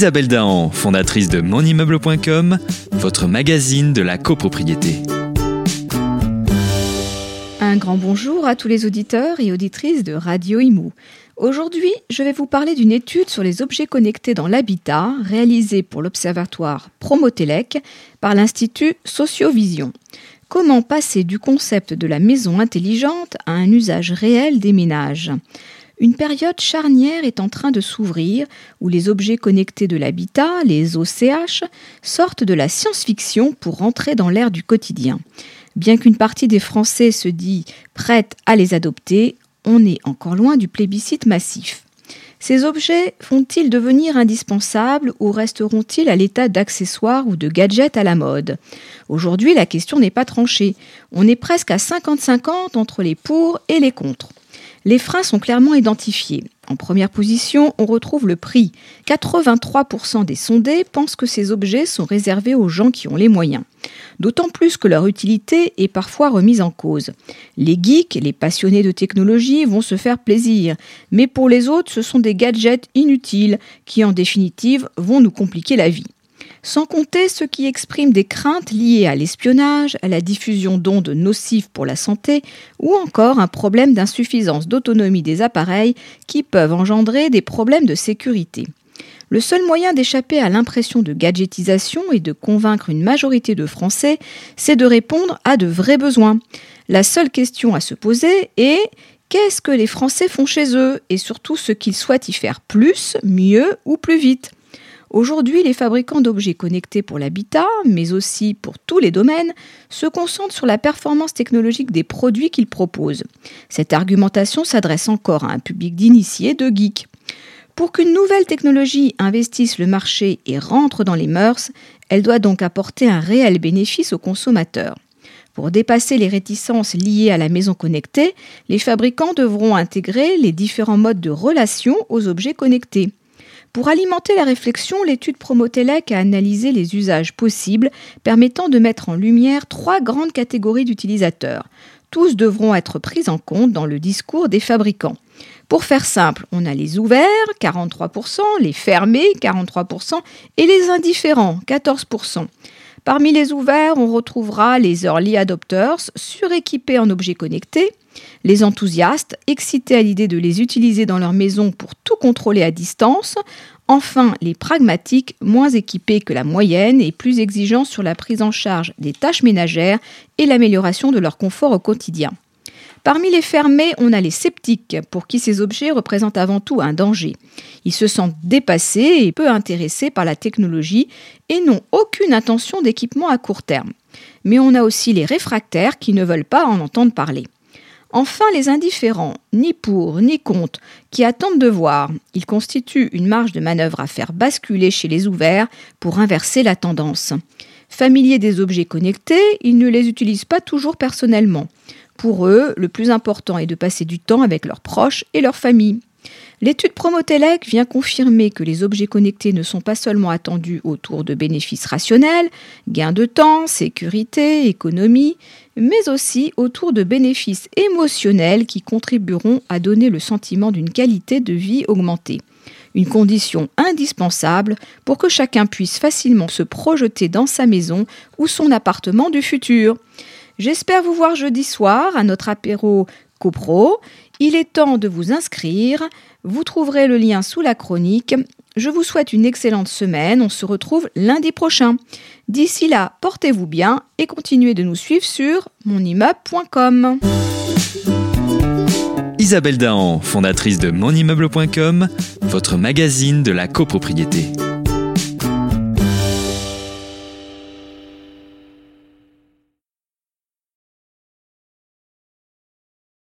Isabelle Dahan, fondatrice de monimmeuble.com, votre magazine de la copropriété. Un grand bonjour à tous les auditeurs et auditrices de Radio Imo. Aujourd'hui, je vais vous parler d'une étude sur les objets connectés dans l'habitat réalisée pour l'Observatoire Promotelec par l'Institut Sociovision. Comment passer du concept de la maison intelligente à un usage réel des ménages? Une période charnière est en train de s'ouvrir où les objets connectés de l'habitat, les OCH, sortent de la science-fiction pour rentrer dans l'ère du quotidien. Bien qu'une partie des Français se dit prête à les adopter, on est encore loin du plébiscite massif. Ces objets vont-ils devenir indispensables ou resteront-ils à l'état d'accessoires ou de gadgets à la mode? Aujourd'hui, la question n'est pas tranchée. On est presque à 50-50 entre les pour et les contre. Les freins sont clairement identifiés. En première position, on retrouve le prix. 83% des sondés pensent que ces objets sont réservés aux gens qui ont les moyens. D'autant plus que leur utilité est parfois remise en cause. Les geeks, les passionnés de technologie vont se faire plaisir, mais pour les autres, ce sont des gadgets inutiles qui, en définitive, vont nous compliquer la vie sans compter ceux qui expriment des craintes liées à l'espionnage, à la diffusion d'ondes nocives pour la santé, ou encore un problème d'insuffisance d'autonomie des appareils qui peuvent engendrer des problèmes de sécurité. Le seul moyen d'échapper à l'impression de gadgetisation et de convaincre une majorité de Français, c'est de répondre à de vrais besoins. La seule question à se poser est qu'est-ce que les Français font chez eux? Et surtout ce qu'ils souhaitent y faire plus, mieux ou plus vite? Aujourd'hui, les fabricants d'objets connectés pour l'habitat, mais aussi pour tous les domaines, se concentrent sur la performance technologique des produits qu'ils proposent. Cette argumentation s'adresse encore à un public d'initiés, de geeks. Pour qu'une nouvelle technologie investisse le marché et rentre dans les mœurs, elle doit donc apporter un réel bénéfice aux consommateurs. Pour dépasser les réticences liées à la maison connectée, les fabricants devront intégrer les différents modes de relation aux objets connectés. Pour alimenter la réflexion, l'étude Promotelec a analysé les usages possibles permettant de mettre en lumière trois grandes catégories d'utilisateurs. Tous devront être pris en compte dans le discours des fabricants. Pour faire simple, on a les ouverts, 43%, les fermés, 43%, et les indifférents, 14%. Parmi les ouverts, on retrouvera les early adopters, suréquipés en objets connectés, les enthousiastes, excités à l'idée de les utiliser dans leur maison pour tout contrôler à distance, enfin les pragmatiques, moins équipés que la moyenne et plus exigeants sur la prise en charge des tâches ménagères et l'amélioration de leur confort au quotidien. Parmi les fermés, on a les sceptiques, pour qui ces objets représentent avant tout un danger. Ils se sentent dépassés et peu intéressés par la technologie et n'ont aucune intention d'équipement à court terme. Mais on a aussi les réfractaires qui ne veulent pas en entendre parler. Enfin, les indifférents, ni pour ni contre, qui attendent de voir. Ils constituent une marge de manœuvre à faire basculer chez les ouverts pour inverser la tendance. Familiers des objets connectés, ils ne les utilisent pas toujours personnellement. Pour eux, le plus important est de passer du temps avec leurs proches et leurs familles. L'étude Promotelec vient confirmer que les objets connectés ne sont pas seulement attendus autour de bénéfices rationnels, gains de temps, sécurité, économie, mais aussi autour de bénéfices émotionnels qui contribueront à donner le sentiment d'une qualité de vie augmentée. Une condition indispensable pour que chacun puisse facilement se projeter dans sa maison ou son appartement du futur. J'espère vous voir jeudi soir à notre apéro CoPro. Il est temps de vous inscrire. Vous trouverez le lien sous la chronique. Je vous souhaite une excellente semaine. On se retrouve lundi prochain. D'ici là, portez-vous bien et continuez de nous suivre sur monimmeuble.com. Isabelle Dahan, fondatrice de monimmeuble.com, votre magazine de la copropriété.